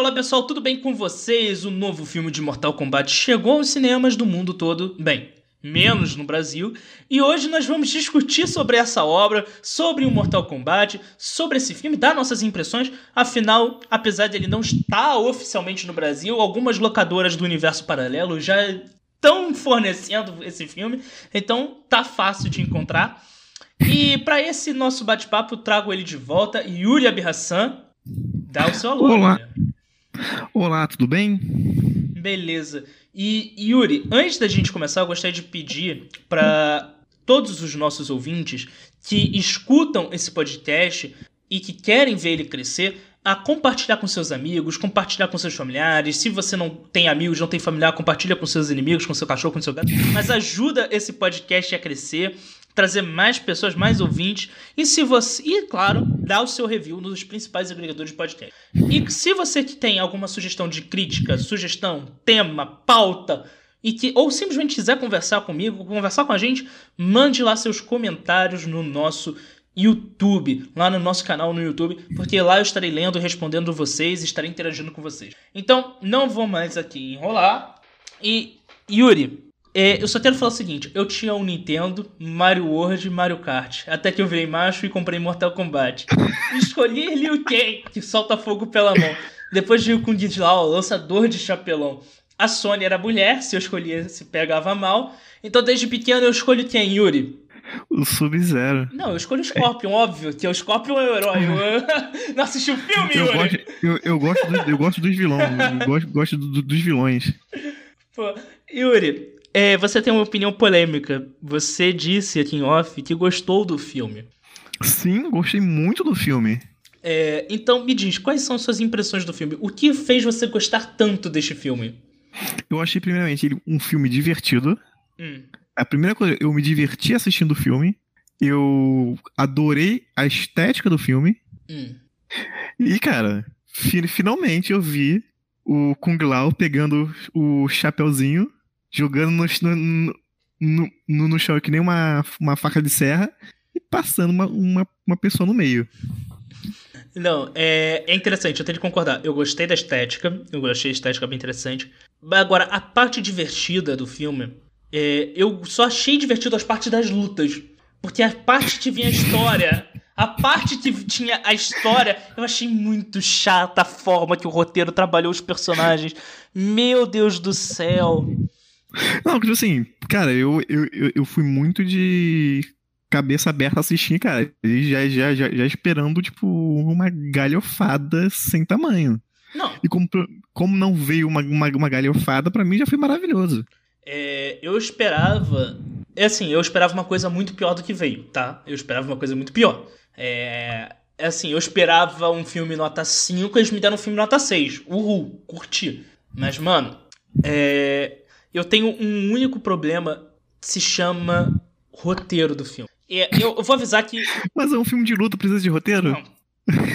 olá pessoal, tudo bem com vocês? O novo filme de Mortal Kombat chegou aos cinemas do mundo todo, bem, menos no Brasil, e hoje nós vamos discutir sobre essa obra, sobre o Mortal Kombat, sobre esse filme, dar nossas impressões. Afinal, apesar de ele não estar oficialmente no Brasil, algumas locadoras do universo paralelo já estão fornecendo esse filme, então tá fácil de encontrar. E para esse nosso bate-papo, trago ele de volta, Yuri Abirassan. Dá o seu alô. Olá. Olá, tudo bem? Beleza. E Yuri, antes da gente começar, eu gostaria de pedir para todos os nossos ouvintes que escutam esse podcast e que querem ver ele crescer, a compartilhar com seus amigos, compartilhar com seus familiares. Se você não tem amigos, não tem familiar, compartilha com seus inimigos, com seu cachorro, com seu gato. Mas ajuda esse podcast a crescer trazer mais pessoas, mais ouvintes. E se você, e claro, dá o seu review nos principais agregadores de podcast. E se você tem alguma sugestão de crítica, sugestão, tema, pauta, e que ou simplesmente quiser conversar comigo, conversar com a gente, mande lá seus comentários no nosso YouTube, lá no nosso canal no YouTube, porque lá eu estarei lendo respondendo vocês, estarei interagindo com vocês. Então, não vou mais aqui enrolar. E Yuri, é, eu só quero falar o seguinte: eu tinha um Nintendo, Mario World e Mario Kart. Até que eu virei macho e comprei Mortal Kombat. Escolhi Liu Kang, que solta fogo pela mão. Depois veio com Lao, lançador de chapelão. A Sony era mulher, se eu escolhesse, pegava mal. Então desde pequeno eu escolho quem, Yuri? O Sub-Zero. Não, eu escolho o Scorpion, é. óbvio, que o Scorpion é o herói. Eu... Não assistiu o filme, eu Yuri? Gosto, eu, eu, gosto do, eu gosto dos vilões. Eu gosto, gosto do, dos vilões. Pô, Yuri, é, você tem uma opinião polêmica. Você disse aqui em off que gostou do filme. Sim, gostei muito do filme. É, então me diz, quais são suas impressões do filme? O que fez você gostar tanto deste filme? Eu achei, primeiramente, ele um filme divertido. Hum. A primeira coisa, eu me diverti assistindo o filme. Eu adorei a estética do filme. Hum. E, cara, fi finalmente eu vi o Kung Lao pegando o chapeuzinho jogando no, no, no, no, no chão que nem uma, uma faca de serra e passando uma, uma, uma pessoa no meio. Não, é, é interessante, eu tenho que concordar. Eu gostei da estética, eu achei a estética bem interessante. Agora, a parte divertida do filme, é, eu só achei divertido as partes das lutas. Porque a parte que vinha a história, a parte que tinha a história, eu achei muito chata a forma que o roteiro trabalhou os personagens. Meu Deus do céu. Não, tipo assim, cara, eu, eu, eu fui muito de cabeça aberta assistir, cara, e já, já, já, já esperando, tipo, uma galhofada sem tamanho. Não. E como, como não veio uma, uma, uma galhofada, para mim já foi maravilhoso. É, eu esperava. É assim, eu esperava uma coisa muito pior do que veio, tá? Eu esperava uma coisa muito pior. É, é assim, eu esperava um filme nota 5, eles me deram um filme nota 6. Uhul, curti. Mas, mano, é, eu tenho um único problema que se chama roteiro do filme. Eu, eu vou avisar que. Mas é um filme de luta, precisa de roteiro? Não.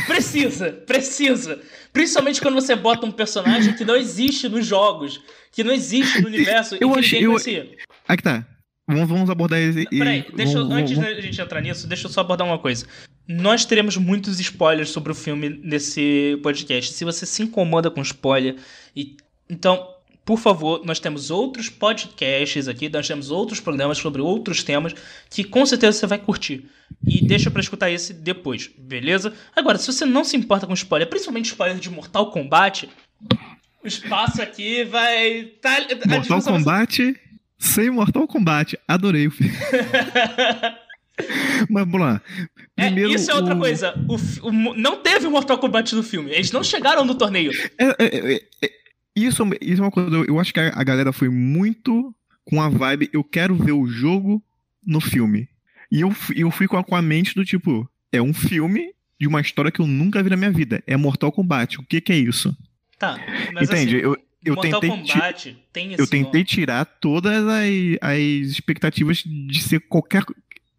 Precisa, precisa. Principalmente quando você bota um personagem que não existe nos jogos, que não existe no universo eu e que achei, ninguém conhecia. Aqui tá. Vamos, vamos abordar esse. Peraí, deixa vamos, antes vamos... da gente entrar nisso, deixa eu só abordar uma coisa. Nós teremos muitos spoilers sobre o filme nesse podcast. Se você se incomoda com spoiler, e então por favor, nós temos outros podcasts aqui, nós temos outros programas sobre outros temas que com certeza você vai curtir. E deixa para escutar esse depois, beleza? Agora, se você não se importa com spoiler, principalmente spoiler de Mortal Kombat, o espaço aqui vai. Tá, Mortal Kombat sem Mortal Kombat. Adorei o filme. Mas vamos lá. É, Primeiro, é, isso é outra o... coisa. O, o, não teve Mortal Kombat no filme. Eles não chegaram no torneio. É, é, é, é isso, isso é uma coisa, eu acho que a, a galera foi muito com a vibe, eu quero ver o jogo no filme. E eu, eu fui com a, com a mente do tipo, é um filme de uma história que eu nunca vi na minha vida. É Mortal Kombat. O que, que é isso? Tá, mas Entende? Assim, eu, eu Mortal tentei Kombat tem esse Eu tentei nome. tirar todas as, as expectativas de ser qualquer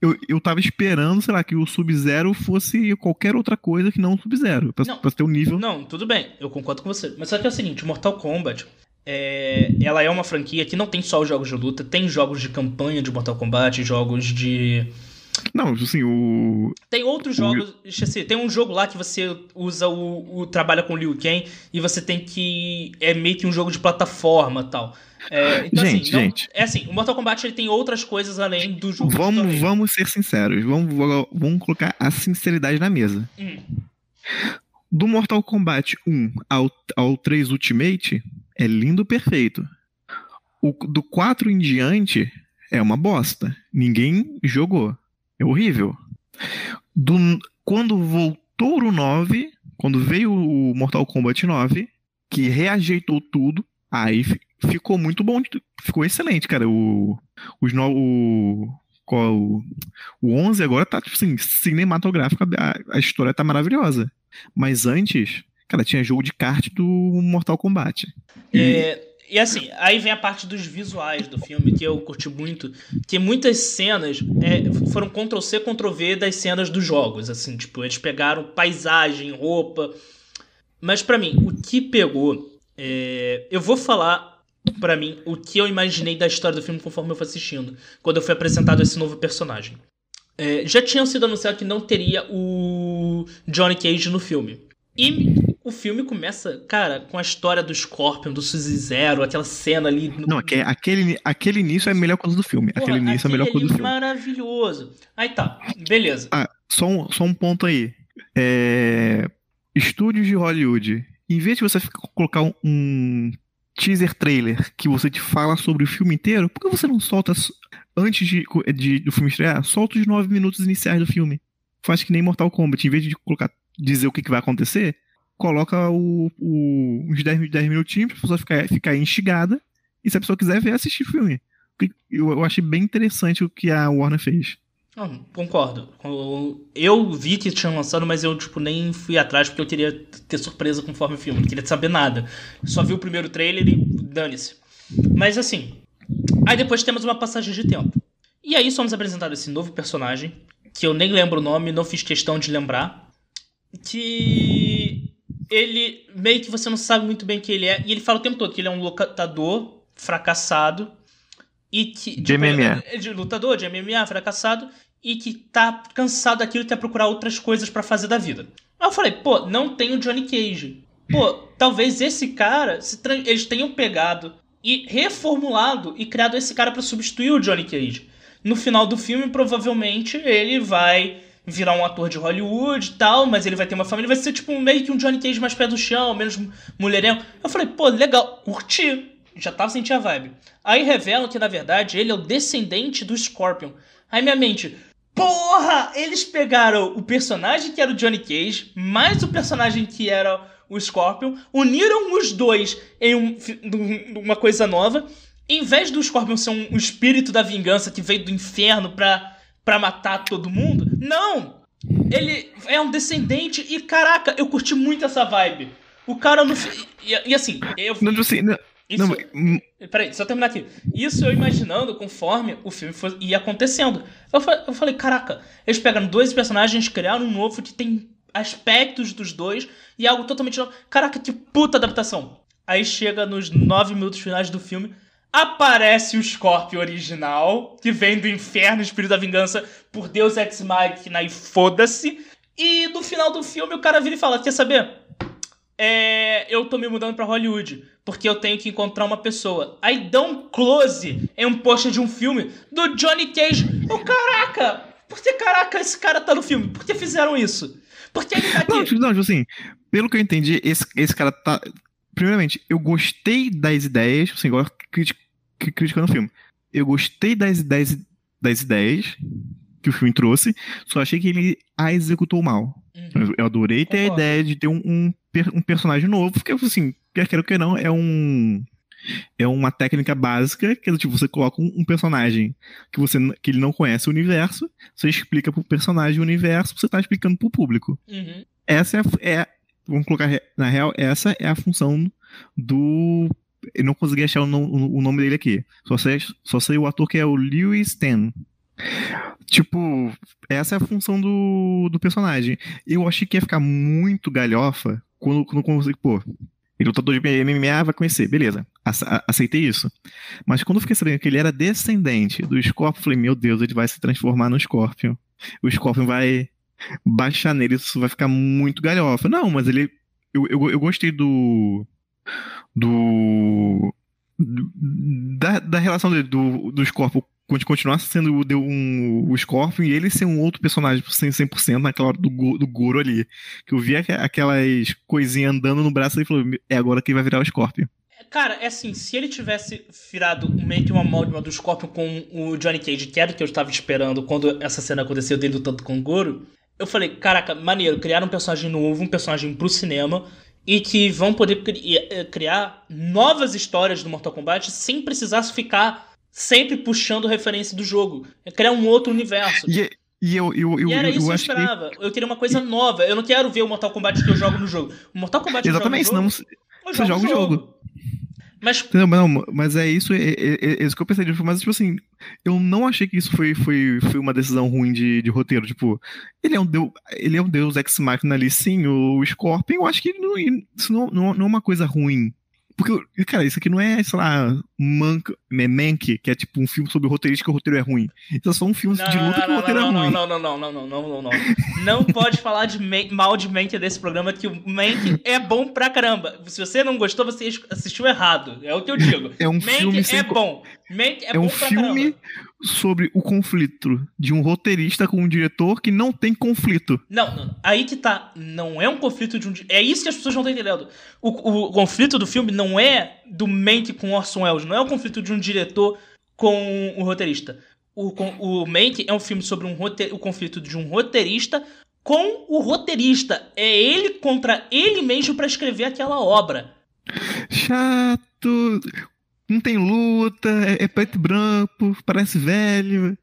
eu, eu tava esperando, sei lá, que o Sub-Zero fosse qualquer outra coisa que não o Sub-Zero. Pra, pra ter um nível. Não, tudo bem, eu concordo com você. Mas só que é o seguinte, Mortal Kombat. É, ela é uma franquia que não tem só os jogos de luta, tem jogos de campanha de Mortal Kombat, jogos de. Não, assim, o. Tem outros jogos. O... tem um jogo lá que você usa o, o. trabalha com o Liu Kang e você tem que. É meio que um jogo de plataforma tal. É, então, gente, assim, gente. é assim, o Mortal Kombat ele tem outras coisas além do jogo. Vamos, vamos ser sinceros. Vamos, vamos colocar a sinceridade na mesa. Hum. Do Mortal Kombat 1 ao, ao 3 Ultimate, é lindo perfeito. O, do 4 em diante, é uma bosta. Ninguém jogou. É horrível. Do, quando voltou o 9, quando veio o Mortal Kombat 9, que reajeitou tudo, aí ficou muito bom, ficou excelente, cara. O, os no, o, qual, o 11 agora tá, tipo assim, cinematográfico, a, a história tá maravilhosa. Mas antes, cara, tinha jogo de kart do Mortal Kombat. E... É, e assim, aí vem a parte dos visuais do filme, que eu curti muito, que muitas cenas é, foram Ctrl-C, Ctrl-V das cenas dos jogos, assim, tipo, eles pegaram paisagem, roupa, mas para mim, o que pegou, é, eu vou falar para mim o que eu imaginei da história do filme conforme eu fui assistindo, quando eu fui apresentado esse novo personagem. É, já tinham sido anunciado que não teria o Johnny Cage no filme. E o filme começa, cara, com a história do Scorpion, do Suzy Zero, aquela cena ali. No... Não, aquele, aquele início é a melhor coisa do filme. Porra, aquele início é a melhor coisa do filme. maravilhoso. Aí tá, beleza. Ah, só um, só um ponto aí. É... Estúdios de Hollywood. Em vez de você colocar um teaser trailer que você te fala sobre o filme inteiro, por que você não solta antes de, de, do filme estrear? Solta os nove minutos iniciais do filme. Faz que nem Mortal Kombat. Em vez de colocar dizer o que, que vai acontecer, coloca o, o, uns 10, 10 minutinhos pra pessoa ficar, ficar instigada. E se a pessoa quiser ver, assistir o filme. Eu, eu achei bem interessante o que a Warner fez. Não, concordo. Eu vi que tinham lançado, mas eu tipo, nem fui atrás porque eu queria ter surpresa conforme o filme. Não queria saber nada. Só vi o primeiro trailer e dane-se. Mas assim. Aí depois temos uma passagem de tempo. E aí somos apresentados esse novo personagem, que eu nem lembro o nome, não fiz questão de lembrar. Que ele meio que você não sabe muito bem quem ele é. E ele fala o tempo todo que ele é um locatador fracassado. E que. De MMA. De lutador, de MMA, fracassado e que tá cansado daquilo e quer procurar outras coisas para fazer da vida. Aí eu falei, pô, não tem o Johnny Cage. Pô, talvez esse cara, eles tenham pegado e reformulado e criado esse cara para substituir o Johnny Cage. No final do filme, provavelmente, ele vai virar um ator de Hollywood e tal, mas ele vai ter uma família, vai ser tipo meio que um Johnny Cage mais pé do chão, menos mulherengo. Eu falei, pô, legal, curti. Já tava sentindo a vibe. Aí revelam que, na verdade, ele é o descendente do Scorpion. Aí minha mente, Porra! Eles pegaram o personagem que era o Johnny Cage, mais o personagem que era o Scorpion, uniram os dois em um, uma coisa nova. Em vez do Scorpion ser um, um espírito da vingança que veio do inferno pra, pra matar todo mundo, não! Ele é um descendente e, caraca, eu curti muito essa vibe. O cara no. E, e assim, eu. Não, assim, não, isso, não, hum. peraí, só terminar aqui. Isso eu imaginando conforme o filme foi, ia acontecendo. Eu, eu falei, caraca, eles pegaram dois personagens, criaram um novo que tem aspectos dos dois e algo totalmente novo. Caraca, que puta adaptação. Aí chega nos nove minutos finais do filme, aparece o Scorpion original, que vem do inferno, espírito da vingança, por Deus Ex Machina e foda-se. E no final do filme o cara vira e fala, quer saber? É, eu tô me mudando para Hollywood porque eu tenho que encontrar uma pessoa. Aí dá um close em um post de um filme do Johnny Cage. Oh, caraca! Por que caraca esse cara tá no filme? Por que fizeram isso? Por que ele tá aqui? Não, tipo, não, tipo assim, pelo que eu entendi, esse, esse cara tá. Primeiramente, eu gostei das ideias, assim, igual criticando o filme. Eu gostei das ideias, das ideias que o filme trouxe, só achei que ele a executou mal. Uhum. Eu adorei ter Concordo. a ideia de ter um, um, um personagem novo, porque assim, quer queira que não, é um é uma técnica básica que é tipo você coloca um, um, personagem que você que ele não conhece o universo, você explica pro personagem o universo, você tá explicando pro público. Uhum. Essa é, é, vamos colocar na real, essa é a função do eu não consegui achar o, o, o nome dele aqui. Só sei, só sei o ator que é o Lewis Ten. Tipo, essa é a função do, do personagem. Eu achei que ia ficar muito galhofa quando, quando, quando pô, ele lutador de MMA vai conhecer, beleza, aceitei isso. Mas quando eu fiquei sabendo que ele era descendente do Scorpion, falei, meu Deus, ele vai se transformar no Scorpion. o Scorpion vai baixar nele, isso vai ficar muito galhofa. Não, mas ele. Eu, eu, eu gostei do. Do. Da, da relação dele, do, do Scorpion continuar sendo um, o Scorpion e ele ser um outro personagem 100%, naquela hora do, do Goro ali. Que eu vi aquelas coisinhas andando no braço e falou: é agora que vai virar o Scorpion. Cara, é assim, se ele tivesse virado meio que uma amálgama do Scorpion com o Johnny Cage, que era o que eu estava esperando quando essa cena aconteceu dele lutando com o Goro, eu falei, caraca, maneiro, criar um personagem novo, um personagem pro cinema, e que vão poder cri eh, criar novas histórias do Mortal Kombat sem precisar ficar sempre puxando referência do jogo. É criar um outro universo. E, e eu, eu, eu, e era eu, isso eu que eu esperava. Que... Eu queria uma coisa nova. Eu não quero ver o Mortal Kombat que eu jogo no jogo. O Mortal Kombat Exatamente, que eu jogo no jogo, senão você joga o jogo. jogo. Mas... Não, não, mas é isso, é, é, é, isso que eu pensei. Mas, tipo assim, eu não achei que isso foi, foi, foi uma decisão ruim de, de roteiro. Tipo, ele é um deus, ele é um deus ex-máquina ali, sim, o Scorpion. Eu acho que não, isso não, não, não é uma coisa ruim. Porque, cara, isso aqui não é, sei lá, Mank, né, Mank, que é tipo um filme sobre roteirista que o roteiro é ruim. Isso é só um filme não, de luta não, que o roteiro não, é ruim. Não, não, não, não, não, não, não, não. Não pode falar de mal de Mank desse programa, que o Mank é bom pra caramba. Se você não gostou, você assistiu errado. É o que eu digo. É um Mank filme é sem... bom. Mank é, é bom um pra filme caramba sobre o conflito de um roteirista com um diretor que não tem conflito. Não, não, aí que tá. Não é um conflito de um. É isso que as pessoas não estão entendendo. O, o, conflito do filme não é do Mank com Orson Welles, não é o conflito de um diretor com o roteirista. O, o Mank é um filme sobre um rote, o conflito de um roteirista com o roteirista. É ele contra ele mesmo para escrever aquela obra. Chato não tem luta, é, é preto e branco, parece velho.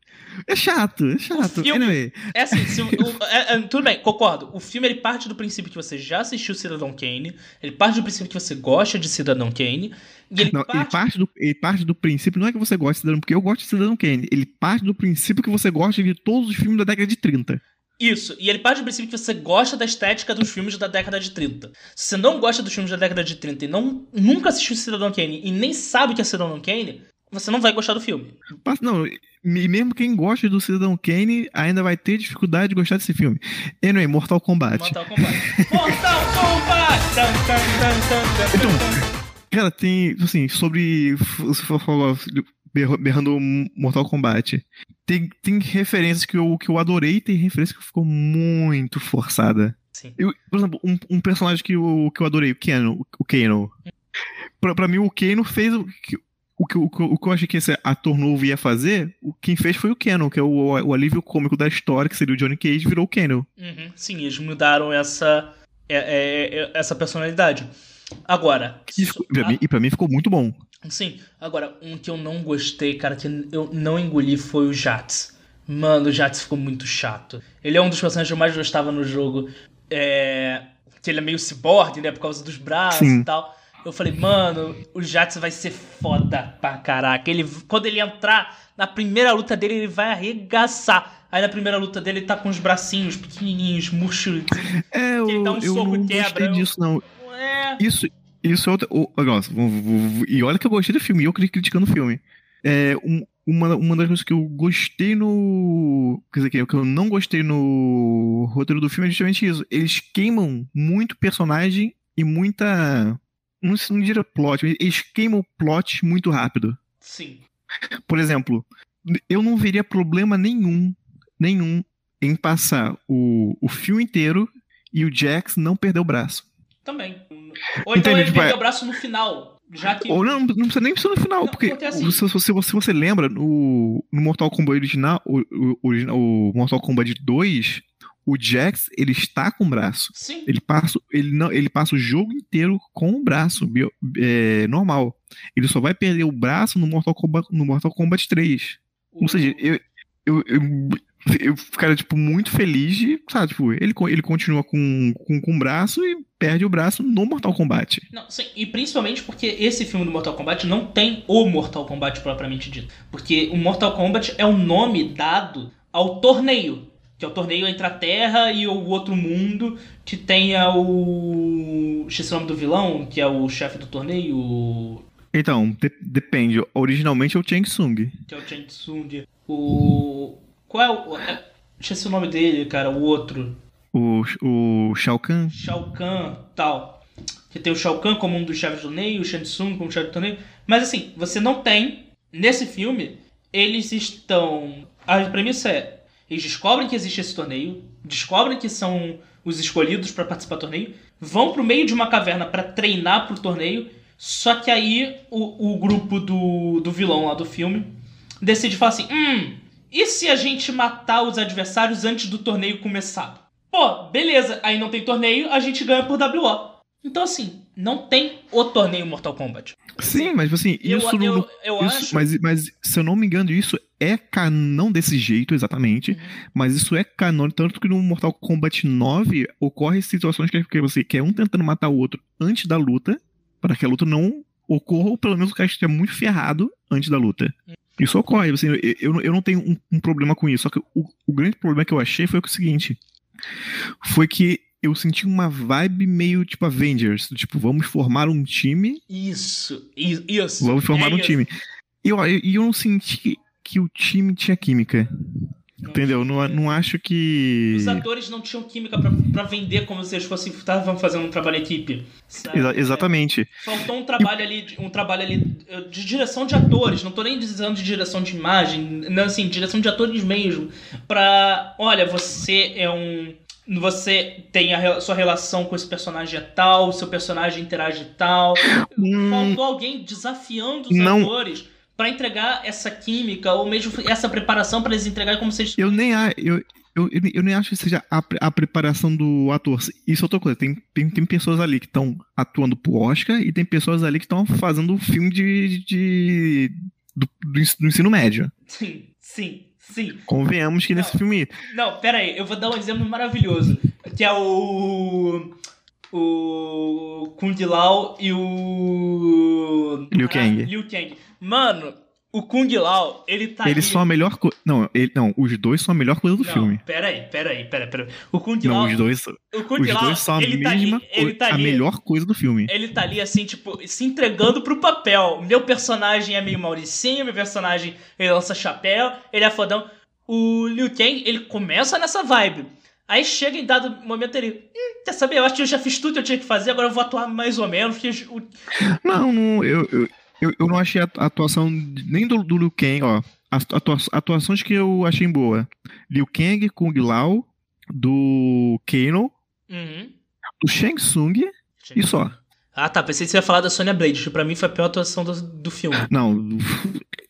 É chato, é chato. Filme, anyway. É assim, se, o, é, é, tudo bem, concordo. O filme ele parte do princípio que você já assistiu Cidadão Kane, ele parte do princípio que você gosta de Cidadão Kane. E ele, não, parte... ele, parte do, ele parte do princípio, não é que você gosta de Cidadão, porque eu gosto de Cidadão Kane. Ele parte do princípio que você gosta de todos os filmes da década de 30. Isso, e ele parte do princípio que você gosta da estética dos filmes da década de 30. Se você não gosta dos filmes da década de 30 e não, nunca assistiu Cidadão Kane e nem sabe o que é Cidadão Kane, você não vai gostar do filme. Mas não, e mesmo quem gosta do Cidadão Kane ainda vai ter dificuldade de gostar desse filme. Anyway, Mortal Kombat. Mortal Kombat. Mortal Kombat! então, cara, tem, assim, sobre. For falar berrando Mortal Kombat. Tem, tem referências que eu, que eu adorei tem referência que ficou muito forçada. Sim. Eu, por exemplo, um, um, personagem que eu, que eu adorei, o Kano. O Kano. Pra, pra mim, o Kano fez o que, o que, o, o que eu achei que esse ator novo ia fazer, o, quem fez foi o Kano, que é o, o alívio cômico da história, que seria o Johnny Cage, virou o Kano. Uhum. Sim, eles mudaram essa, é, é, é, essa personalidade. Agora. E, pra, a... mim, e pra mim ficou muito bom. Sim, agora, um que eu não gostei, cara, que eu não engoli foi o Jats. Mano, o Jats ficou muito chato. Ele é um dos personagens que eu mais gostava no jogo. É... Que ele é meio cyborg, né? Por causa dos braços Sim. e tal. Eu falei, mano, o Jats vai ser foda pra caraca. Ele, quando ele entrar na primeira luta dele, ele vai arregaçar. Aí na primeira luta dele, ele tá com os bracinhos pequenininhos, murchos. É, eu, ele dá um eu soco não quebra. gostei disso, não. É... Isso, isso é outra. Oh, nossa, e olha que eu gostei do filme, e eu criticando o filme. É, um, uma, uma das coisas que eu gostei no. Quer dizer, que eu não gostei no roteiro do filme é justamente isso. Eles queimam muito personagem e muita. Não, não diria plot, eles queimam plot muito rápido. Sim. Por exemplo, eu não veria problema nenhum, nenhum, em passar o, o filme inteiro e o Jax não perder o braço. Também. Ou então Entendi, ele tipo, perdeu é- o braço no final. Já que... Ou não, não precisa nem ser no final, não, porque assim. se, se, você, se você lembra, no, no Mortal Kombat original, o, o, o Mortal Kombat 2, o Jax, ele está com o braço. Sim. Ele passa, ele não, ele passa o jogo inteiro com o braço bio, é, normal. Ele só vai perder o braço no Mortal Kombat, no Mortal Kombat 3. Ou seja, eu, eu, eu, eu ficaria, tipo, muito feliz de, sabe, tipo, ele, ele continua com, com, com o braço e perde o braço no Mortal Kombat. Não, sim, e principalmente porque esse filme do Mortal Kombat não tem o Mortal Kombat propriamente dito. Porque o Mortal Kombat é o nome dado ao torneio. Que é o torneio entre a Terra e o outro mundo, que tenha o. O nome do vilão, que é o chefe do torneio. Então, de depende. Originalmente é o Chang Tsung. Que é o Chang Tsung. O. Qual é o. É... Esqueci o nome dele, cara, o outro. O, o Shao Kahn? Shao Kahn, tal. Que tem o Shao Kahn como um dos chefes do torneio, o Shang Tsung como chefe do torneio. Mas assim, você não tem. Nesse filme, eles estão. A premissa é: eles descobrem que existe esse torneio, descobrem que são os escolhidos para participar do torneio, vão pro meio de uma caverna para treinar pro torneio. Só que aí o, o grupo do, do vilão lá do filme decide falar assim: hum, e se a gente matar os adversários antes do torneio começar? Pô, beleza, aí não tem torneio, a gente ganha por WO. Então, assim, não tem o torneio Mortal Kombat. Sim, mas assim, eu, isso eu, não. Eu, isso, acho. Mas, mas, se eu não me engano, isso é canon desse jeito, exatamente. Uhum. Mas isso é canon, tanto que no Mortal Kombat 9 ocorre situações que, que você quer um tentando matar o outro antes da luta, para que a luta não ocorra, ou pelo menos o cara esteja muito ferrado antes da luta. Uhum. Isso ocorre, assim, eu, eu, eu não tenho um, um, problema com isso. Só que o, o grande problema que eu achei foi o seguinte: foi que eu senti uma vibe meio tipo Avengers, tipo, vamos formar um time. Isso, isso. Vamos formar é um isso. time. E eu, eu, eu não senti que, que o time tinha química. Entendeu? Não, não acho que. Os atores não tinham química pra, vender como se eles fossem estavam fazendo um trabalho equipe. Exa exatamente. Faltou um trabalho e... ali, um trabalho ali de direção de atores. Não tô nem dizendo de direção de imagem, não assim, direção de atores mesmo. Pra. Olha, você é um. Você tem a sua relação com esse personagem é tal, seu personagem interage tal. Hum... Faltou alguém desafiando os não... atores para entregar essa química ou mesmo essa preparação para eles entregarem como se Eu nem eu, eu, eu nem acho que seja a, a preparação do ator. Isso é outra coisa. Tem, tem, tem pessoas ali que estão atuando pro Oscar e tem pessoas ali que estão fazendo filme de, de do, do, ensino médio. Sim, sim. Sim. Convenhamos que não, nesse filme. Não, pera aí, eu vou dar um exemplo maravilhoso. Que é o. O. Kung Lao e o. Liu Kang. Ah, Liu Kang. Mano, o Kung Lao, ele tá Eles são a melhor coisa. Não, ele... não, os dois são a melhor coisa do não, filme. Pera aí, pera aí, pera, pera. O Kung não, Lao. Os dois, o Kung os Lao, dois são a ele mesma tá ali, ele tá a ali, melhor coisa do filme. Ele tá ali, assim, tipo, se entregando pro papel. Meu personagem é meio Mauricinho, meu personagem ele lança chapéu, ele é fodão. O Liu Kang, ele começa nessa vibe. Aí chega em dado momento ele. Hum, quer saber? Eu acho que eu já fiz tudo que eu tinha que fazer, agora eu vou atuar mais ou menos. O... Não, não, eu, eu, eu, eu não achei a atuação nem do, do Liu Kang, ó. As atuações que eu achei boa. Liu Kang, Kung Lao, do Kano, uhum. do Shang Tsung Shang. e só. Ah, tá. Pensei que você ia falar da Sonya Blade, que pra mim foi a pior atuação do, do filme. Não,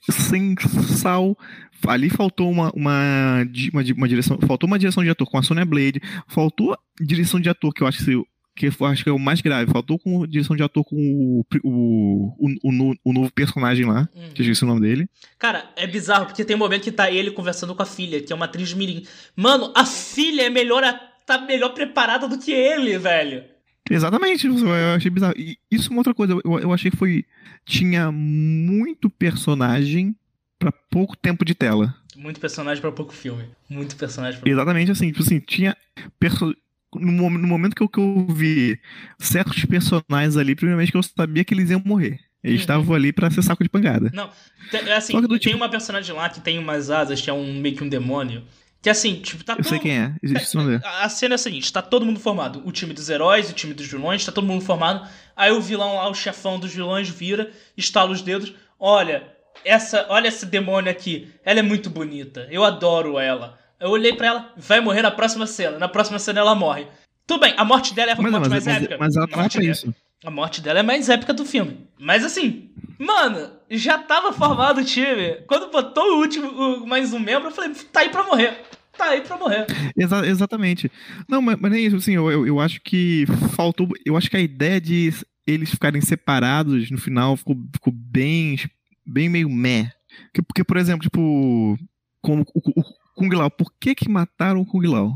sem sal. Ali faltou uma, uma, uma, uma, direção. Faltou uma direção de ator com a Sonya Blade. Faltou direção de ator, que eu acho que que eu acho que é o mais grave. Faltou com direção de ator com o, o, o, o novo personagem lá, uhum. que eu esqueci o nome dele. Cara, é bizarro, porque tem um momento que tá ele conversando com a filha, que é uma atriz mirim. Mano, a filha é melhor, tá melhor preparada do que ele, velho. Exatamente, eu achei bizarro. E isso é uma outra coisa, eu, eu achei que foi. Tinha muito personagem para pouco tempo de tela. Muito personagem para pouco filme. Muito personagem pra Exatamente assim, tipo assim, tinha perso no, no momento que eu, que eu vi certos personagens ali, primeiramente que eu sabia que eles iam morrer. Eles uhum. estavam ali para ser saco de pancada. Não, é assim, tem tipo... uma personagem lá que tem umas asas, que é um meio que um demônio. Que assim, tipo, tá Eu todo... sei quem é, existe é, A cena é a seguinte, tá todo mundo formado. O time dos heróis, o time dos vilões, tá todo mundo formado. Aí o vilão lá, o chefão dos vilões, vira, estala os dedos. Olha, essa, olha essa demônio aqui. Ela é muito bonita. Eu adoro ela. Eu olhei para ela, vai morrer na próxima cena. Na próxima cena ela morre. Tudo bem, a morte dela é a mas, morte mas, mais épica. Mas ela trata isso. A morte dela é mais épica do filme. Mas assim, mano, já tava formado o time. Quando botou o último, o, mais um membro, eu falei, tá aí pra morrer. Tá aí pra morrer. Exa exatamente. Não, mas, mas nem isso, assim, eu, eu, eu acho que faltou. Eu acho que a ideia de eles ficarem separados no final ficou, ficou bem. bem meio meh. Porque, porque por exemplo, tipo. Como o, o, Kung Lao. Por que que mataram o Kung Lao?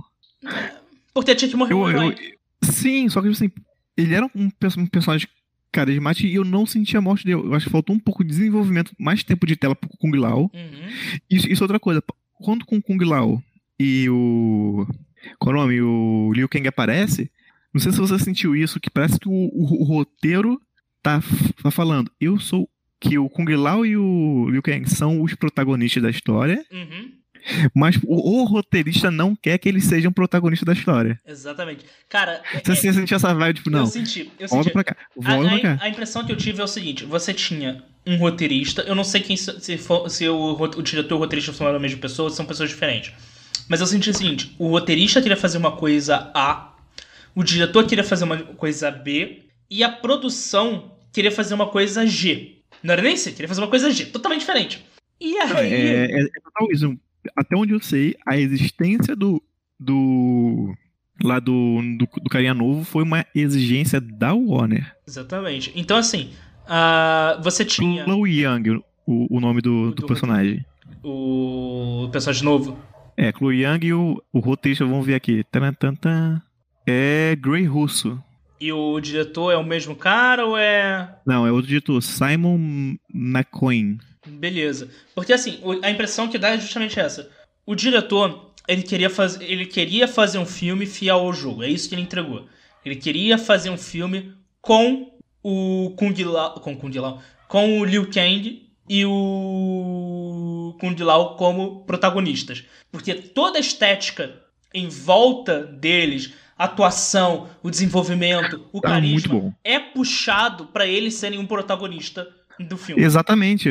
Porque tinha que morrer eu, eu, Sim, só que assim, ele era um, um personagem carismático e eu não senti a morte dele. Eu acho que faltou um pouco de desenvolvimento, mais tempo de tela pro Kung Lao. Uhum. Isso, isso é outra coisa. Quando com o Kung Lao e o. Qual é o nome? O Liu Kang aparece. Não sei se você sentiu isso, que parece que o, o, o roteiro tá, tá falando. Eu sou. Que o Kung Lao e o Liu Kang são os protagonistas da história. Uhum. Mas o, o, roteirista não quer que eles sejam protagonista da história. Exatamente. Cara. Você é, sentiu essa vibe, tipo, não. Eu senti. Eu volta senti. pra cá. Volta a, pra cá. A, impressão que eu tive é o seguinte: você tinha um roteirista. Eu não sei quem se, for, se o, o diretor e o roteirista são a mesma pessoa, são pessoas diferentes. Mas eu senti o seguinte: o roteirista queria fazer uma coisa A, o diretor queria fazer uma coisa B, e a produção queria fazer uma coisa G. Não era nem C, queria fazer uma coisa G, totalmente diferente. E aí. É, é, é total isso. Até onde eu sei, a existência do. do lá do, do, do Carinha Novo foi uma exigência da Warner. Exatamente. Então, assim, uh, você tinha. Chloe Young, o, o nome do, do, do personagem. O personagem novo. É, Chloe Young e o, o roteirista, vamos ver aqui. Tarantantan, é Gray Russo. E o diretor é o mesmo cara ou é. Não, é outro diretor, Simon McQueen. Beleza. Porque assim, a impressão que dá é justamente essa. O diretor, ele queria, faz... ele queria fazer um filme fiel ao jogo. É isso que ele entregou. Ele queria fazer um filme com o Kung Lao, com Kung Lao, com o Liu Kang e o Kung Lao como protagonistas. Porque toda a estética em volta deles, a atuação, o desenvolvimento, o tá carisma, é puxado para eles serem um protagonista do filme. Exatamente.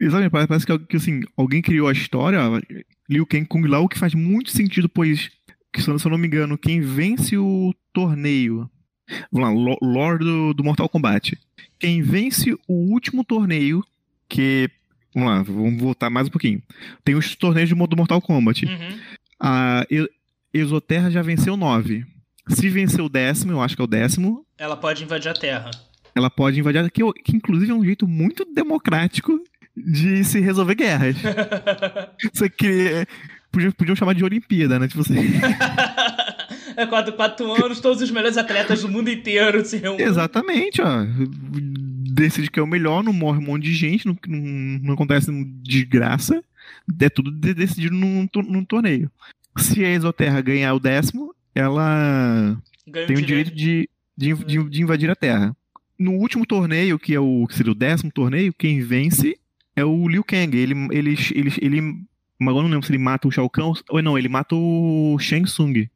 Exatamente, parece que, assim, alguém criou a história, Liu Kang Kung Lao, que faz muito sentido, pois, se eu não me engano, quem vence o torneio, vamos lá, Lord do, do Mortal Kombat, quem vence o último torneio, que, vamos lá, vamos voltar mais um pouquinho, tem os torneios do Mortal Kombat. Uhum. A Exoterra já venceu nove. Se vencer o décimo, eu acho que é o décimo. Ela pode invadir a Terra ela pode invadir, que, que inclusive é um jeito muito democrático de se resolver guerras. Isso aqui é, podiam, podiam chamar de Olimpíada, né? Tipo assim. é quatro, quatro anos, todos os melhores atletas do mundo inteiro se reúnem. Exatamente, ó. Decide que é o melhor, não morre um monte de gente, não, não, não acontece desgraça. É tudo decidido num, num torneio. Se a Exoterra ganhar o décimo, ela Ganho tem o direito, direito de, de, de, de invadir a Terra no último torneio, que é o que seria o décimo torneio, quem vence é o Liu Kang. Ele, ele, ele, ele agora não lembro se ele mata o Shao Kahn ou não, ele mata o Shang Tsung.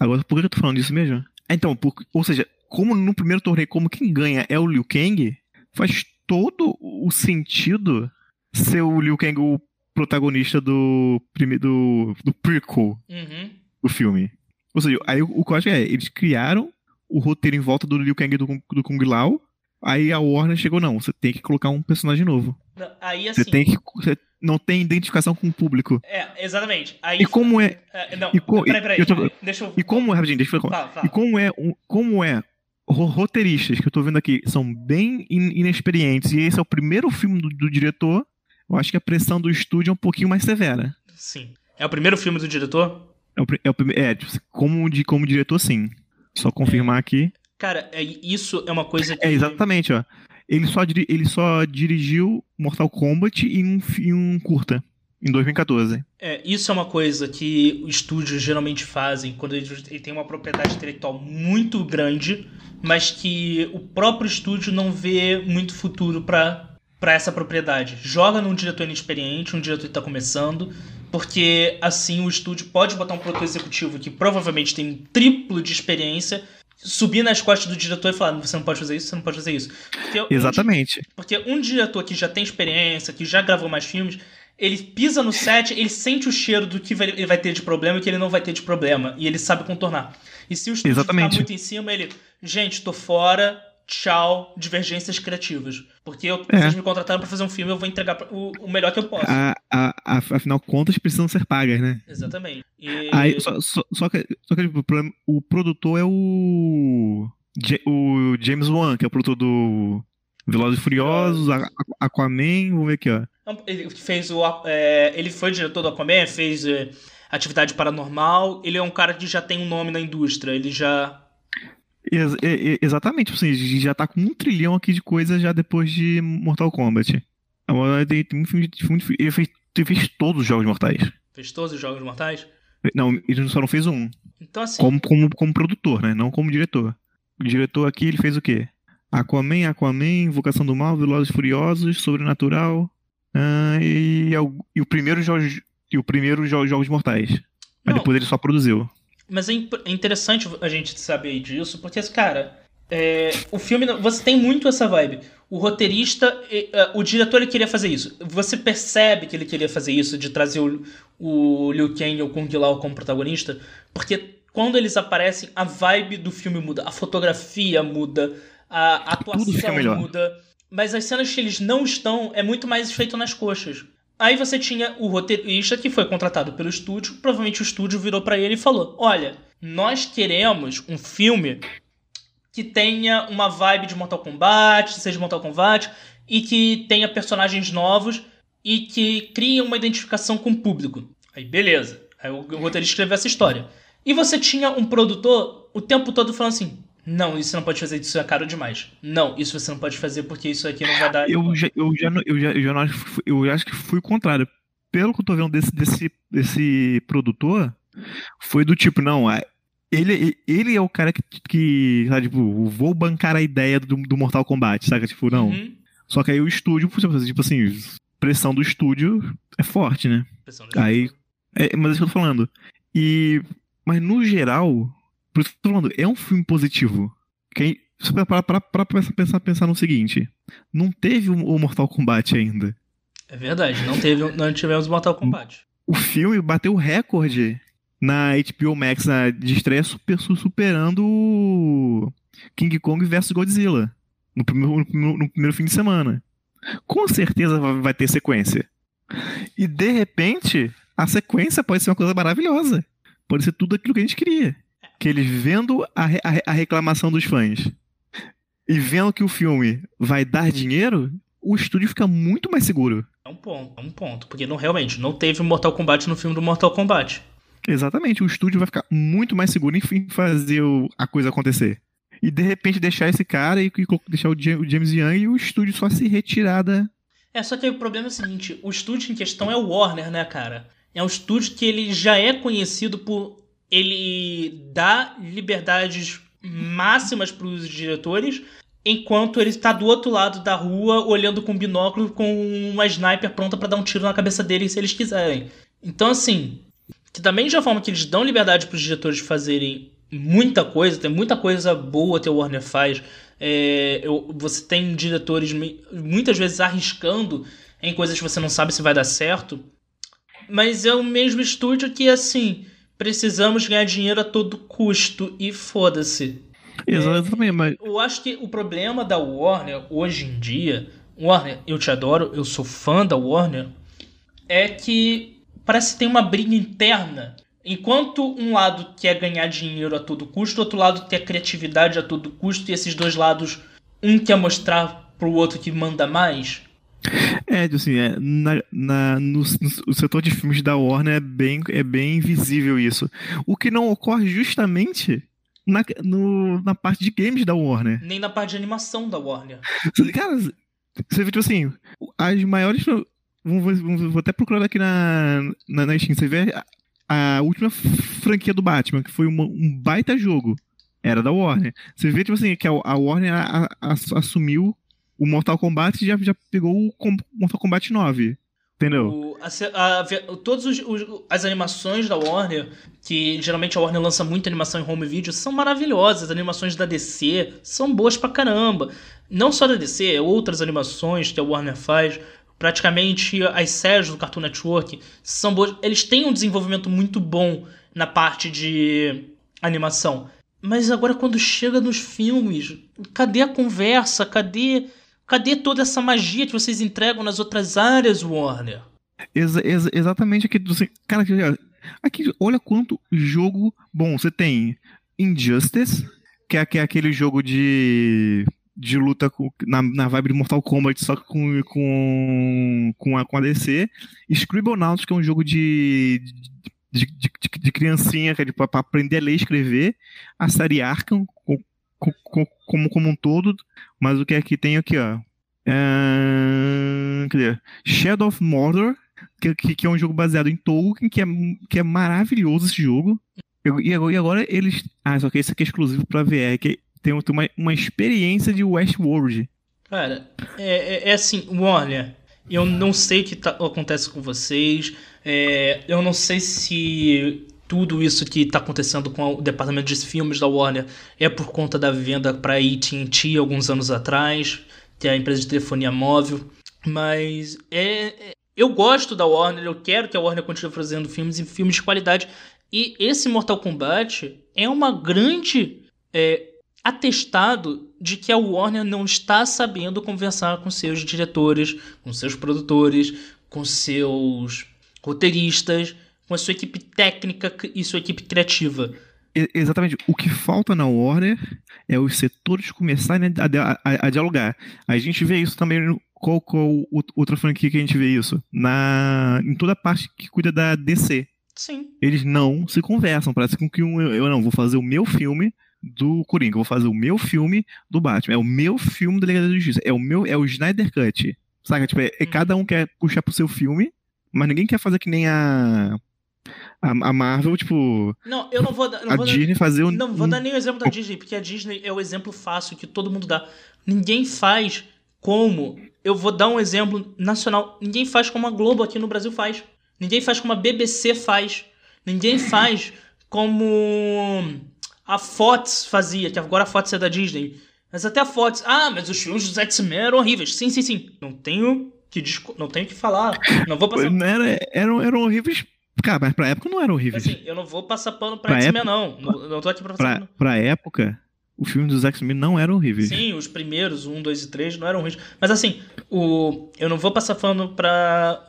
Agora, por que eu tô falando disso mesmo? Então, por, ou seja, como no primeiro torneio, como quem ganha é o Liu Kang, faz todo o sentido ser o Liu Kang o protagonista do primeiro do, do prequel uhum. do filme. Ou seja, aí o, o código é, eles criaram o roteiro em volta do Liu Kang e do, do Kung Lao. Aí a Warner chegou, não, você tem que colocar um personagem novo. Não, aí assim. Você tem que. Você não tem identificação com o público. É, exatamente. Aí, e como é. é não, e co, peraí, peraí. Eu tô, deixa eu. E como é, rapidinho, deixa eu falar. Fala, fala. E como é. Como é roteiristas que eu tô vendo aqui são bem inexperientes e esse é o primeiro filme do, do, diretor, eu acho que a pressão do estúdio é um pouquinho mais severa. Sim. É o primeiro filme do diretor? É, o, é, o, é tipo, como, de, como diretor, sim. Só confirmar aqui. Cara, é, isso é uma coisa que. É, exatamente, ó. Ele só, ele só dirigiu Mortal Kombat em um, em um curta, em 2014. É, isso é uma coisa que os estúdios geralmente fazem quando ele, ele tem uma propriedade intelectual muito grande, mas que o próprio estúdio não vê muito futuro para para essa propriedade. Joga num diretor inexperiente, um diretor que está começando, porque assim o estúdio pode botar um produtor executivo que provavelmente tem um triplo de experiência, subir nas costas do diretor e falar: você não pode fazer isso, você não pode fazer isso. Porque Exatamente. Um, porque um diretor que já tem experiência, que já gravou mais filmes, ele pisa no set, ele sente o cheiro do que ele vai ter de problema e que ele não vai ter de problema. E ele sabe contornar. E se o estúdio Exatamente. ficar muito em cima, ele, gente, tô fora, tchau, divergências criativas. Porque eu, é. vocês me contrataram para fazer um filme, eu vou entregar o, o melhor que eu posso. A, a, a, afinal, contas precisam ser pagas, né? Exatamente. E... Aí, só, só, só, que, só que tipo, o, produtor é o. O James Wan, que é o produtor do Velozes e Furiosos, Aquaman, vamos ver aqui, ó. Ele fez o. É, ele foi diretor do Aquaman, fez é, atividade paranormal. Ele é um cara que já tem um nome na indústria. Ele já Ex exatamente, tipo assim, já tá com um trilhão aqui de coisas já depois de Mortal Kombat. Tem, tem um filme, filme, ele, fez, ele fez todos os jogos mortais. Fez todos os jogos mortais? Não, ele só não fez um. Então assim. Como, como, como produtor, né? Não como diretor. O diretor aqui, ele fez o quê? Aquaman, Aquaman, Invocação do Mal, Velozes Furiosos, Sobrenatural. Uh, e, e, o primeiro Jogos, e o primeiro Jogos Mortais. Mas depois ele só produziu. Mas é, é interessante a gente saber disso, porque, cara, é, o filme. Você tem muito essa vibe. O roteirista. Uh, o diretor ele queria fazer isso. Você percebe que ele queria fazer isso, de trazer o, o Liu Kang e o Kung Lao como protagonista, porque quando eles aparecem, a vibe do filme muda, a fotografia muda, a atuação muda. Mas as cenas que eles não estão é muito mais feito nas coxas. Aí você tinha o roteirista que foi contratado pelo estúdio, provavelmente o estúdio virou para ele e falou: "Olha, nós queremos um filme que tenha uma vibe de Mortal Kombat, seja Mortal Kombat e que tenha personagens novos e que crie uma identificação com o público". Aí beleza. Aí o roteirista escreveu essa história. E você tinha um produtor o tempo todo falando assim: não, isso não pode fazer, isso é caro demais. Não, isso você não pode fazer porque isso aqui não vai dar. Eu já, eu já, eu já, eu já, acho, eu acho que fui o contrário. Pelo que eu tô vendo desse, desse, desse produtor, foi do tipo, não, ele, ele é o cara que, que sabe, tipo, vou bancar a ideia do, do Mortal Kombat, saca? Tipo, não. Uhum. Só que aí o estúdio, tipo assim, pressão do estúdio é forte, né? Pressão do aí, é, mas é isso que eu tô falando. E mas no geral, por isso que eu tô falando, é um filme positivo. Quem, para, para, para pensar, pensar no seguinte: não teve o Mortal Kombat ainda. É verdade, não teve, não tivemos Mortal Kombat. O filme bateu o recorde na HBO Max na, de estreia super, superando King Kong vs Godzilla no primeiro, no, no primeiro fim de semana. Com certeza vai ter sequência. E de repente, a sequência pode ser uma coisa maravilhosa pode ser tudo aquilo que a gente queria. Que eles vendo a, a, a reclamação dos fãs e vendo que o filme vai dar dinheiro, o estúdio fica muito mais seguro. É um ponto, é um ponto. Porque não, realmente não teve Mortal Kombat no filme do Mortal Kombat. Exatamente, o estúdio vai ficar muito mais seguro em fazer o, a coisa acontecer. E de repente deixar esse cara e, e deixar o James Young e o estúdio só se retirar da. É, só que o problema é o seguinte: o estúdio em questão é o Warner, né, cara? É um estúdio que ele já é conhecido por ele dar liberdades máximas para os diretores, enquanto ele está do outro lado da rua olhando com binóculo com uma sniper pronta para dar um tiro na cabeça dele se eles quiserem. Então assim, que também já forma que eles dão liberdade para os diretores fazerem muita coisa, tem muita coisa boa que o Warner faz. É, eu, você tem diretores muitas vezes arriscando em coisas que você não sabe se vai dar certo mas é o mesmo estúdio que, assim, precisamos ganhar dinheiro a todo custo e foda-se. Exatamente, é, mas. Eu acho que o problema da Warner hoje em dia, Warner, eu te adoro, eu sou fã da Warner, é que parece que tem uma briga interna. Enquanto um lado quer ganhar dinheiro a todo custo, o outro lado quer criatividade a todo custo, e esses dois lados, um quer mostrar pro outro que manda mais. É, assim, é, na, na, no, no, setor de filmes da Warner é bem, é bem visível isso. O que não ocorre justamente na, no, na parte de games da Warner. Nem na parte de animação da Warner. Cara, você vê, tipo assim, as maiores. Vou, até procurar aqui na, na, na Steam. Você vê a, a última franquia do Batman, que foi uma, um baita jogo. Era da Warner. Você vê, tipo assim, que a, a Warner a, assumiu o Mortal Kombat já, já pegou o Mortal Kombat 9. Entendeu? O, a, a, todas as animações da Warner, que geralmente a Warner lança muita animação em home video, são maravilhosas. As animações da DC são boas pra caramba. Não só da DC, outras animações que a Warner faz. Praticamente as séries do Cartoon Network são boas. Eles têm um desenvolvimento muito bom na parte de animação. Mas agora quando chega nos filmes, cadê a conversa? Cadê Cadê toda essa magia que vocês entregam nas outras áreas, Warner? Exa exa exatamente aqui. Cara, aqui, olha quanto jogo bom. Você tem Injustice, que é, que é aquele jogo de de luta com, na, na vibe de Mortal Kombat, só com, com, com, a, com a DC. Scribblenauts, que é um jogo de, de, de, de, de criancinha, que é para aprender a ler e escrever. A série Arkham, como, como um todo, mas o que é que tem aqui, ó? É, Shadow of Mordor, que, que, é um jogo baseado em Tolkien, que é, que é maravilhoso esse jogo. E agora, e agora eles. Ah, só que esse aqui é exclusivo pra VR, que tem uma, uma experiência de Westworld. Cara, é, é, é assim, Warner, Eu não sei o que tá, acontece com vocês. É, eu não sei se tudo isso que está acontecendo com o departamento de filmes da Warner é por conta da venda para AT&T alguns anos atrás, que é a empresa de telefonia móvel. Mas é, é, eu gosto da Warner, eu quero que a Warner continue fazendo filmes e filmes de qualidade. E esse Mortal Kombat é uma grande é, atestado de que a Warner não está sabendo conversar com seus diretores, com seus produtores, com seus roteiristas com a sua equipe técnica e sua equipe criativa. Exatamente. O que falta na Warner é os setores começarem a, a, a dialogar. A gente vê isso também no, qual, qual outra franquia que a gente vê isso? Na, em toda a parte que cuida da DC. Sim. Eles não se conversam. Parece com que um, eu não vou fazer o meu filme do Coringa, vou fazer o meu filme do Batman. É o meu filme da Liga da Justiça. É o meu, é o Snyder Cut. Saca? Tipo, é, é, cada um quer puxar pro seu filme, mas ninguém quer fazer que nem a a, a Marvel, tipo. Não, eu não vou dar. a Disney dar, fazer um. Não vou dar nem o exemplo da Disney, porque a Disney é o exemplo fácil que todo mundo dá. Ninguém faz como. Eu vou dar um exemplo nacional. Ninguém faz como a Globo aqui no Brasil faz. Ninguém faz como a BBC faz. Ninguém faz como a Fox fazia, que agora a Fox é da Disney. Mas até a Fox. Ah, mas os filmes dos X-Men eram horríveis. Sim, sim, sim. Não tenho que, disco... não tenho que falar. Não vou passar. Era, eram, eram horríveis Cara, mas pra época não era horrível. Assim, eu não vou passar pano pra, pra X-Men, não. não. Não tô aqui pra passar pano. Pra época, os filmes dos X-Men não eram horríveis. Sim, os primeiros, um, dois e três, não eram horríveis. Mas assim, o... eu não vou passar pano pra,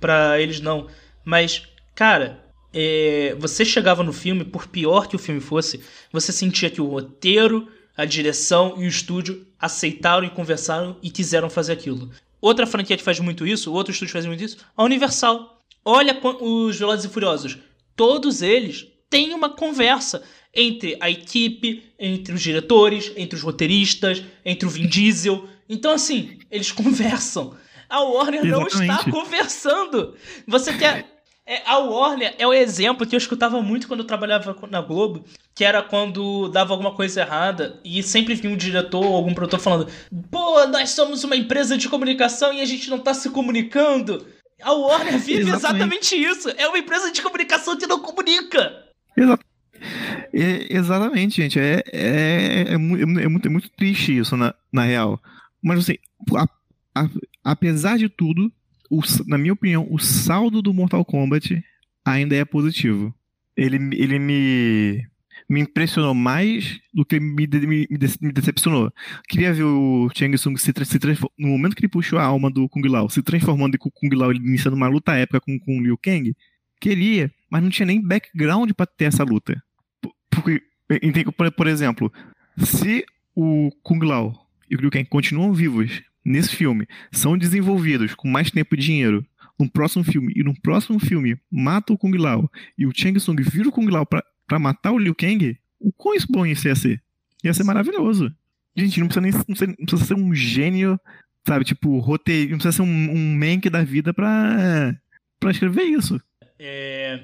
pra eles, não. Mas, cara, é... você chegava no filme, por pior que o filme fosse, você sentia que o roteiro, a direção e o estúdio aceitaram e conversaram e quiseram fazer aquilo. Outra franquia que faz muito isso, outro estúdio faz muito isso, a Universal. Olha os Velozes e Furiosos. Todos eles têm uma conversa entre a equipe, entre os diretores, entre os roteiristas, entre o Vin Diesel. Então, assim, eles conversam. A Warner Exatamente. não está conversando. Você quer. É, a Warner é o exemplo que eu escutava muito quando eu trabalhava na Globo, que era quando dava alguma coisa errada e sempre vinha um diretor ou algum produtor falando: pô, nós somos uma empresa de comunicação e a gente não está se comunicando. A Warner vive exatamente. exatamente isso. É uma empresa de comunicação que não comunica. Exato. É, exatamente, gente. É, é, é, é, muito, é muito triste isso, na, na real. Mas, assim, a, a, apesar de tudo, o, na minha opinião, o saldo do Mortal Kombat ainda é positivo. Ele, ele me me impressionou mais do que me, me, me decepcionou. Queria ver o Chang Sung se, se no momento que ele puxou a alma do Kung Lao, se transformando em Kung Lao, iniciando uma luta épica com, com Liu Kang. Queria, mas não tinha nem background para ter essa luta. Porque, por, por exemplo, se o Kung Lao e o Liu Kang continuam vivos nesse filme, são desenvolvidos com mais tempo e dinheiro no próximo filme, e no próximo filme mata o Kung Lao e o Chang Sung vira o Kung Lao pra para matar o Liu Kang, o quão isso bom isso ia ser? Ia ser maravilhoso. Gente, não precisa nem não precisa, não precisa ser um gênio, sabe? Tipo, roteiro, não precisa ser um, um mank da vida pra, pra escrever isso. É...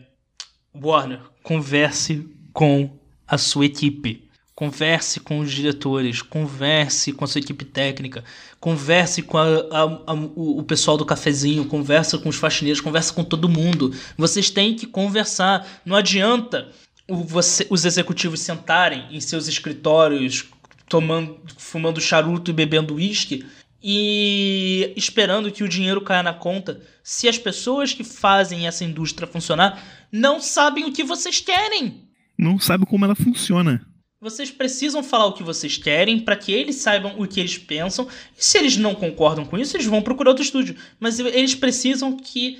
Warner, converse com a sua equipe. Converse com os diretores, converse com a sua equipe técnica, converse com a, a, a, o pessoal do cafezinho, converse com os faxineiros, converse com todo mundo. Vocês têm que conversar. Não adianta você, os executivos sentarem em seus escritórios, tomando, fumando charuto e bebendo uísque e esperando que o dinheiro caia na conta, se as pessoas que fazem essa indústria funcionar não sabem o que vocês querem. Não sabem como ela funciona. Vocês precisam falar o que vocês querem para que eles saibam o que eles pensam. E se eles não concordam com isso, eles vão procurar outro estúdio. Mas eles precisam que,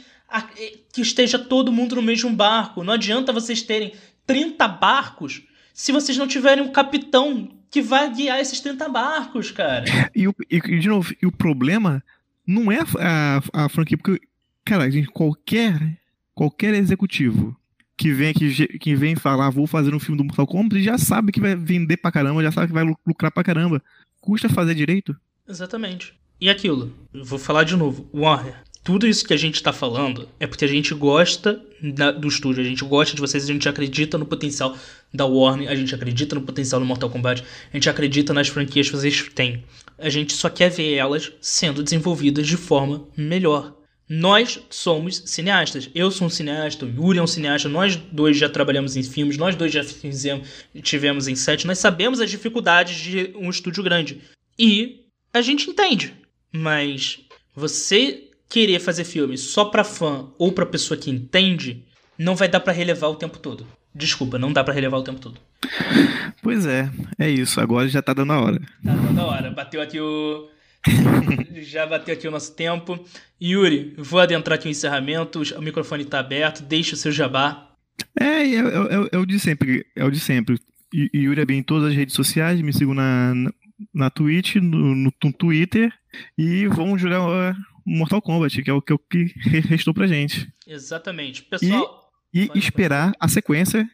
que esteja todo mundo no mesmo barco. Não adianta vocês terem 30 barcos se vocês não tiverem um capitão que vai guiar esses 30 barcos, cara. E, e de novo, e o problema não é a, a, a franquia, porque, cara, gente, qualquer, qualquer executivo que vem, que, que vem falar, vou fazer um filme do Mortal Kombat, já sabe que vai vender pra caramba, já sabe que vai lucrar pra caramba. Custa fazer direito? Exatamente. E aquilo, vou falar de novo, Warner, tudo isso que a gente está falando é porque a gente gosta da, do estúdio, a gente gosta de vocês, a gente acredita no potencial da Warner, a gente acredita no potencial do Mortal Kombat, a gente acredita nas franquias que vocês têm. A gente só quer ver elas sendo desenvolvidas de forma melhor. Nós somos cineastas. Eu sou um cineasta, o Yuri é um cineasta, nós dois já trabalhamos em filmes, nós dois já fizemos, tivemos em set, nós sabemos as dificuldades de um estúdio grande. E a gente entende. Mas você querer fazer filme só pra fã ou pra pessoa que entende, não vai dar para relevar o tempo todo. Desculpa, não dá para relevar o tempo todo. Pois é, é isso. Agora já tá dando a hora. Tá dando a hora. Bateu aqui o Já bateu aqui o nosso tempo. Yuri, vou adentrar aqui o encerramento. O microfone está aberto. Deixe o seu jabá. É, é, é, é, é, o de sempre. É o de sempre. Yuri é bem em todas as redes sociais. Me sigam na, na, na Twitch, no, no, no, Twitter. E vamos jogar Mortal Kombat, que é o que, o que restou pra gente. Exatamente. Pessoal. E, e esperar a sequência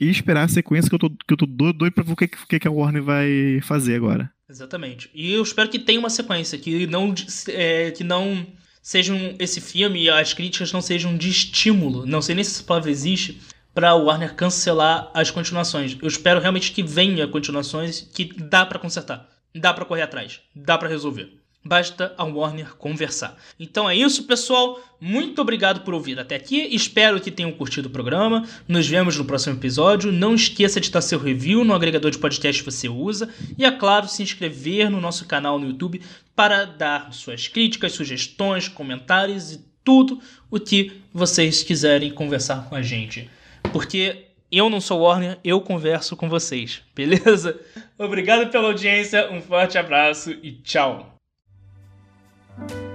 e esperar a sequência que eu tô, que eu tô doido pra ver o que, que, que a Warner vai fazer agora. Exatamente. E eu espero que tenha uma sequência, que não, é, que não sejam esse filme e as críticas não sejam de estímulo, não sei nem se essa palavra existe, para o Warner cancelar as continuações. Eu espero realmente que venha continuações que dá para consertar, dá para correr atrás, dá para resolver. Basta a Warner conversar. Então é isso, pessoal. Muito obrigado por ouvir até aqui. Espero que tenham curtido o programa. Nos vemos no próximo episódio. Não esqueça de dar seu review no agregador de podcast que você usa. E, é claro, se inscrever no nosso canal no YouTube para dar suas críticas, sugestões, comentários e tudo o que vocês quiserem conversar com a gente. Porque eu não sou Warner, eu converso com vocês, beleza? Obrigado pela audiência, um forte abraço e tchau! Thank you.